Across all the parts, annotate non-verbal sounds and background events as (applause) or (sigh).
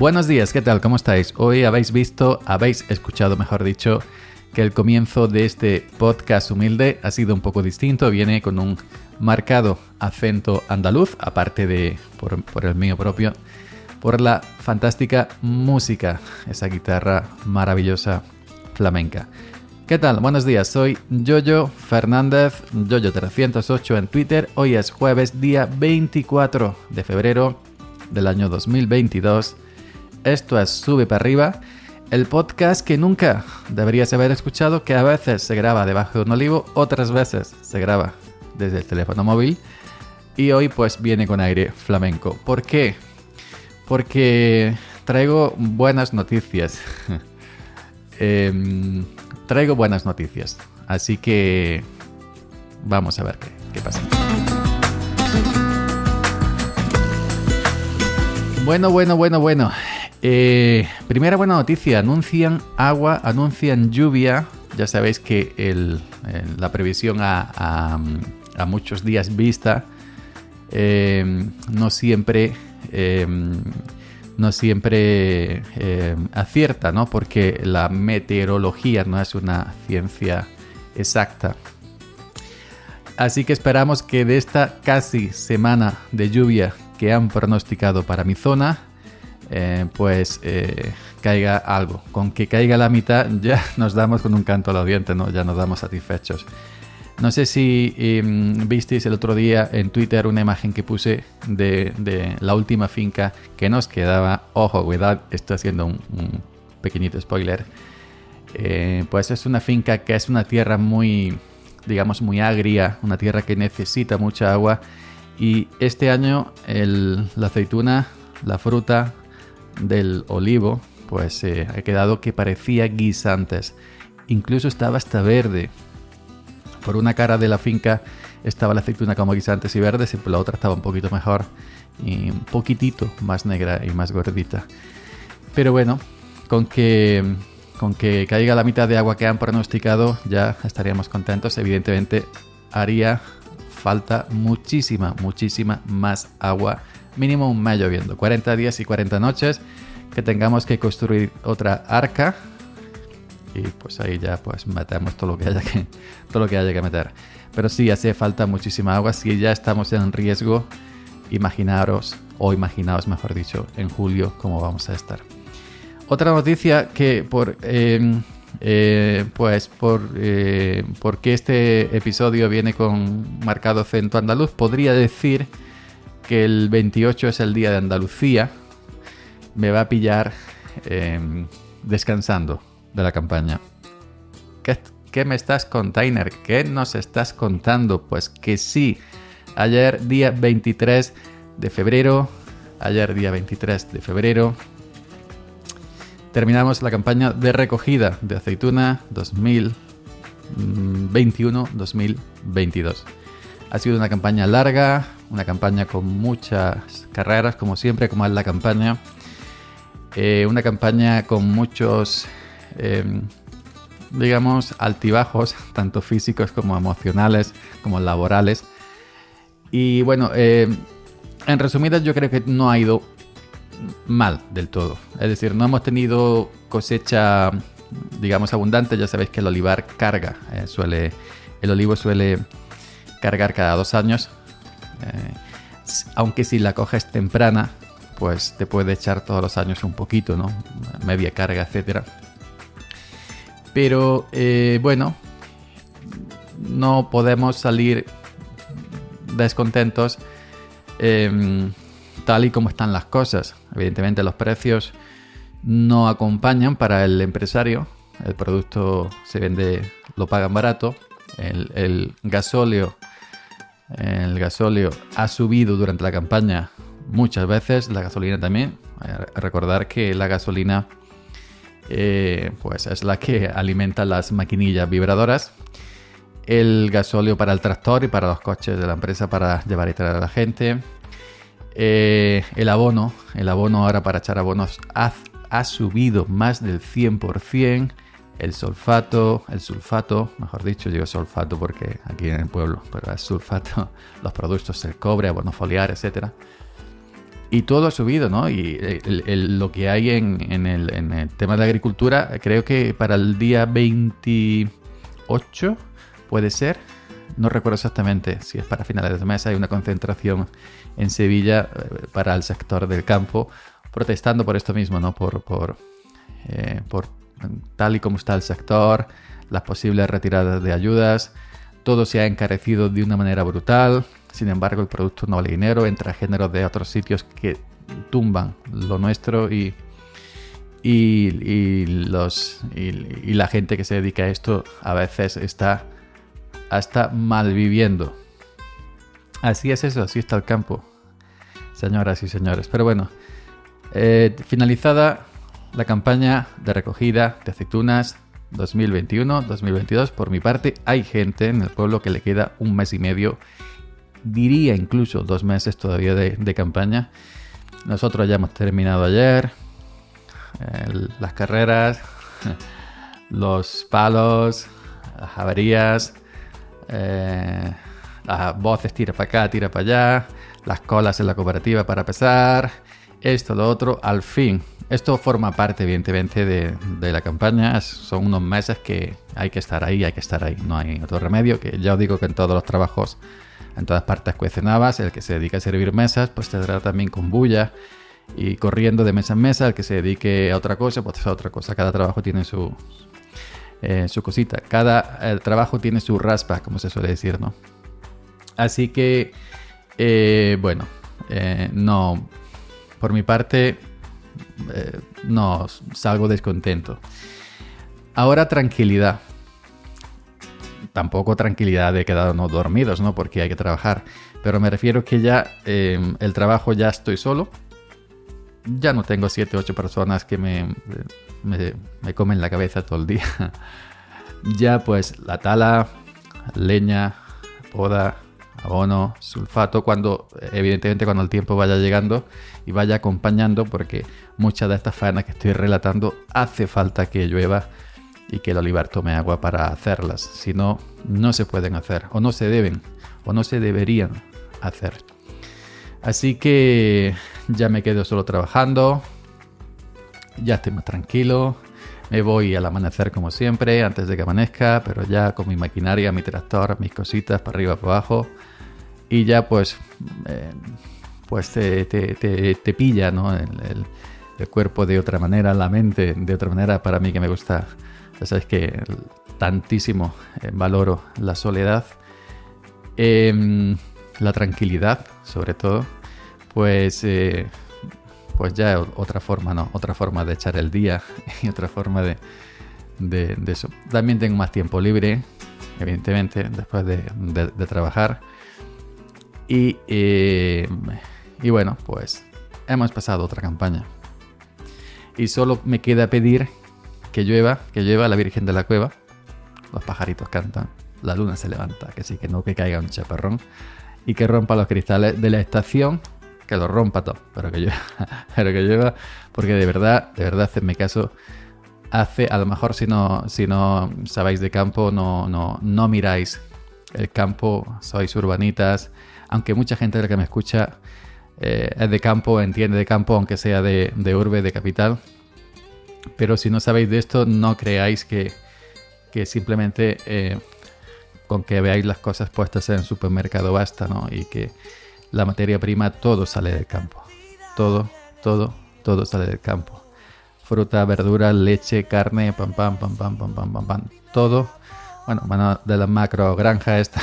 Buenos días, ¿qué tal? ¿Cómo estáis? Hoy habéis visto, habéis escuchado, mejor dicho, que el comienzo de este podcast humilde ha sido un poco distinto, viene con un marcado acento andaluz, aparte de por, el mío propio, por la fantástica música, esa guitarra maravillosa flamenca. ¿Qué tal? Buenos días, soy Jojo Fernández, Jojo308 en Twitter. Hoy es jueves, día 24 de febrero del año 2022. Esto es Sube para arriba, el podcast que nunca deberías haber escuchado, que a veces se graba debajo de un olivo, otras veces se graba desde el teléfono móvil. Y hoy pues viene con aire flamenco. ¿Por qué? Porque traigo buenas noticias. (laughs) eh, traigo buenas noticias. Así que vamos a ver qué, qué pasa. Bueno, bueno, bueno, bueno. Eh, primera buena noticia. Anuncian agua, anuncian lluvia. Ya sabéis que la previsión a, muchos días vista eh, no siempre... Eh, no siempre acierta, ¿no? Porque la meteorología no es una ciencia exacta. Así que esperamos que de esta casi semana de lluvia que han pronosticado para mi zona, eh, pues eh, caiga algo. Con que caiga la mitad (laughs) ya nos damos con un canto al diente, ¿no? Ya nos damos satisfechos. No sé si eh, visteis el otro día en Twitter una imagen que puse de, de, la última finca que nos quedaba. Ojo, cuidado, estoy haciendo un, un pequeñito spoiler. Eh, pues es una finca que es una tierra muy, digamos, muy agria, una tierra que necesita mucha agua. Y este año el, la aceituna, la fruta del olivo, pues eh, ha quedado que parecía guisantes. Incluso estaba hasta verde por una cara de la finca estaba la aceituna como guisantes y verdes y por la otra estaba un poquito mejor y un poquitito más negra y más gordita. Pero bueno, con que, con que caiga la mitad de agua que han pronosticado ya estaríamos contentos. Evidentemente haría falta muchísima, muchísima más agua. Mínimo un mes lloviendo. 40 días y 40 noches que tengamos que construir otra arca y pues ahí ya pues metemos todo lo que haya que (laughs) todo lo que haya que meter. Pero sí hace falta muchísima agua. Si ya estamos en riesgo. Imaginaros o imaginaos mejor dicho en julio cómo vamos a estar. Otra noticia que por eh, eh, pues por eh, porque este episodio viene con marcado acento andaluz podría decir que el 28 es el día de Andalucía me va a pillar descansando de la campaña. ¿Qué, ¿Qué, me estás contando? ¿Qué nos estás contando? Pues que sí, ayer día 23 de febrero, ayer día 23 de febrero, terminamos la campaña de recogida de aceituna 2021-2022. Ha sido una campaña larga, una campaña con muchas carreras, como siempre, como es la campaña. Eh, una campaña con muchos eh, digamos, altibajos, (laughs) tanto físicos como emocionales, como laborales. Y bueno, eh, en resumidas yo creo que no ha ido mal del todo. Es decir, no hemos tenido cosecha, digamos, abundante. Ya sabéis que el olivar carga, eh, suele, el olivo suele cargar cada dos años. Eh, aunque si la coges temprana, pues te puede echar todos los años un poquito, ¿no? Media carga, etcétera. Pero eh, bueno, no podemos salir descontentos eh, tal y como están las cosas. Evidentemente los precios no acompañan para el empresario. El producto se vende, lo pagan barato. El gasóleo, el gasóleo ha subido durante la campaña muchas veces. La gasolina también. Recordar que la gasolina eh, pues es la que alimenta las maquinillas vibradoras. El gasóleo para el tractor y para los coches de la empresa para llevar y traer a la gente. Eh, el abono, el abono ahora para echar abonos ha, ha subido más del 100%. El sulfato, el sulfato, mejor dicho, digo sulfato porque aquí en el pueblo, pero es sulfato, (laughs) los productos, el cobre, abono foliar, etc. y todo ha subido, ¿no? Y lo que hay en, el, tema de agricultura, creo que para el día 28 puede ser, no recuerdo exactamente si es para finales de mes, hay una concentración en Sevilla eh, para el sector del campo, protestando por esto mismo, ¿no? Por, por, eh, por tal y como está el sector, las posibles retiradas de ayudas, todo se ha encarecido de una manera brutal, sin embargo, el producto no vale dinero, entra géneros de otros sitios que tumban lo nuestro y, y, los, y, la gente que se dedica a esto a veces está hasta malviviendo. Así es eso, así está el campo, señoras y señores. Pero bueno, eh, finalizada la campaña de recogida de aceitunas 2021-2022, por mi parte, hay gente en el pueblo que le queda un mes y medio diría incluso dos meses todavía de, campaña. Nosotros ya hemos terminado ayer las carreras, (laughs) los palos, las averías, eh, las voces tira para acá, tira para allá, las colas en la cooperativa para pesar, esto, lo otro, al fin. Esto forma parte, evidentemente, de, de, la campaña. Son unos meses que hay que estar ahí, hay que estar ahí. No hay otro remedio. Que ya os digo que en todos los trabajos en todas partes cuecen habas, el que se dedica a servir mesas pues tendrá también con bulla y corriendo de mesa en mesa, el que se dedique a otra cosa pues a otra cosa, cada trabajo tiene su, eh, su cosita, cada trabajo tiene su raspa, como se suele decir, ¿no? Así que, eh, bueno, eh, no, por mi parte, no salgo descontento. Ahora tranquilidad tampoco tranquilidad de quedarnos dormidos, ¿no? Porque hay que trabajar. Pero me refiero que ya em, el trabajo ya estoy solo. Ya no tengo 7, 8 personas que me, me, comen la cabeza todo el día. (laughs) ya pues la tala, leña, poda, abono, sulfato, cuando evidentemente cuando el tiempo vaya llegando y vaya acompañando, porque muchas de estas faenas que estoy relatando hace falta que llueva y que el olivar tome agua para hacerlas. Si no, no se pueden hacer, o no se deben, o no se deberían hacer. Así que ya me quedo solo trabajando, ya estoy más tranquilo, me voy al amanecer como siempre, antes de que amanezca, pero ya con mi maquinaria, mi tractor, mis cositas para arriba, para abajo, y ya pues, eh, pues te, te, pilla ¿no? el, el cuerpo de otra manera, la mente de otra manera, para mí que me gusta ya sabes que tantísimo eh, valoro la soledad, em, la tranquilidad, sobre todo, pues, eh, pues ya otra forma, ¿no? Otra forma de echar el día (laughs) y otra forma de, de, eso. También tengo más tiempo libre, evidentemente, después de, de trabajar. Y, eh, y bueno, pues hemos pasado otra campaña. Y solo me queda pedir que llueva, que llueva la Virgen de la Cueva. Los pajaritos cantan, la luna se levanta, que sí, que no que caiga un chaparrón. Y que rompa los cristales de la estación, que lo rompa todo, pero que llueva, (laughs) pero que llueva, porque de verdad, de verdad, mi caso, hace, a lo mejor si no, si no sabéis de campo, no, no, no miráis el campo, sois urbanitas, aunque mucha gente de la que me escucha eh, es de campo, entiende de campo, aunque sea de, de urbe, de capital, pero si no sabéis de esto, no creáis que, simplemente eh, con que veáis las cosas puestas en el supermercado basta, ¿no? Y que la materia prima, todo sale del campo. Todo, todo, todo sale del campo. Fruta, verdura, leche, carne, pam, pam, pam, pam, pam, pam, pam, pam. Todo, bueno, de la macro granja esta.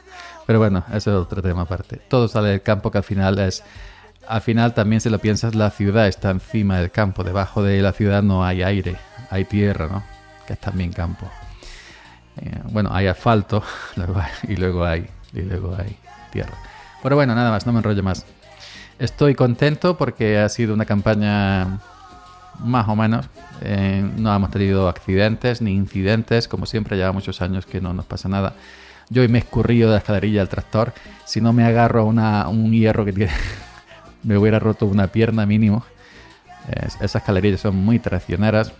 (laughs) Pero bueno, eso es otro tema aparte. Todo sale del campo que al final es al final también se lo piensas, la ciudad está encima del campo, debajo de la ciudad no hay aire, hay tierra, ¿no? Que es también campo. Eh, bueno, hay asfalto (laughs) y luego hay, y luego hay tierra. Pero bueno, nada más, no me enrollo más. Estoy contento porque ha sido una campaña más o menos. Eh, no hemos tenido accidentes ni incidentes, como siempre, lleva muchos años que no nos pasa nada. Yo hoy me he escurrido de la escalerilla del tractor. Si no me agarro a un hierro que tiene (laughs) me hubiera roto una pierna mínimo. esas escalerillas son muy traicioneras.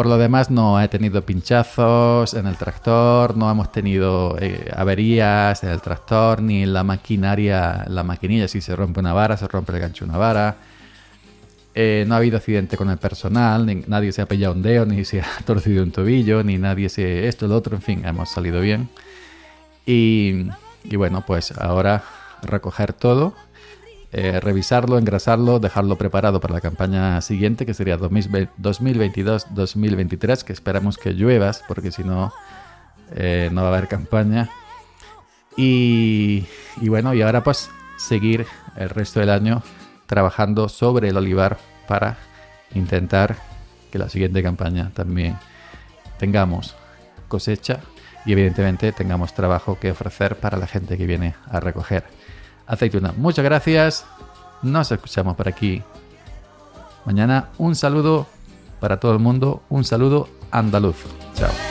Por lo demás no he tenido pinchazos en el tractor, no hemos tenido eh, averías en el tractor, ni en la maquinaria, la maquinilla, si se rompe una vara, se rompe el gancho de una vara. Eh, no ha habido accidente con el personal, nadie se ha pillado un dedo, ni se ha (laughs) torcido un tobillo, ni nadie se esto, lo otro, en fin, hemos salido bien. Y bueno, pues ahora recoger todo eh, revisarlo, engrasarlo, dejarlo preparado para la campaña siguiente, que sería 2022-2023, que esperamos que lluevas, porque si no, eh, no va a haber campaña. Y, y bueno, y ahora pues seguir el resto del año trabajando sobre el olivar para intentar que la siguiente campaña también tengamos cosecha y evidentemente tengamos trabajo que ofrecer para la gente que viene a recoger aceituna. Muchas gracias. Nos escuchamos por aquí. Mañana un saludo para todo el mundo. Un saludo andaluz. Chao.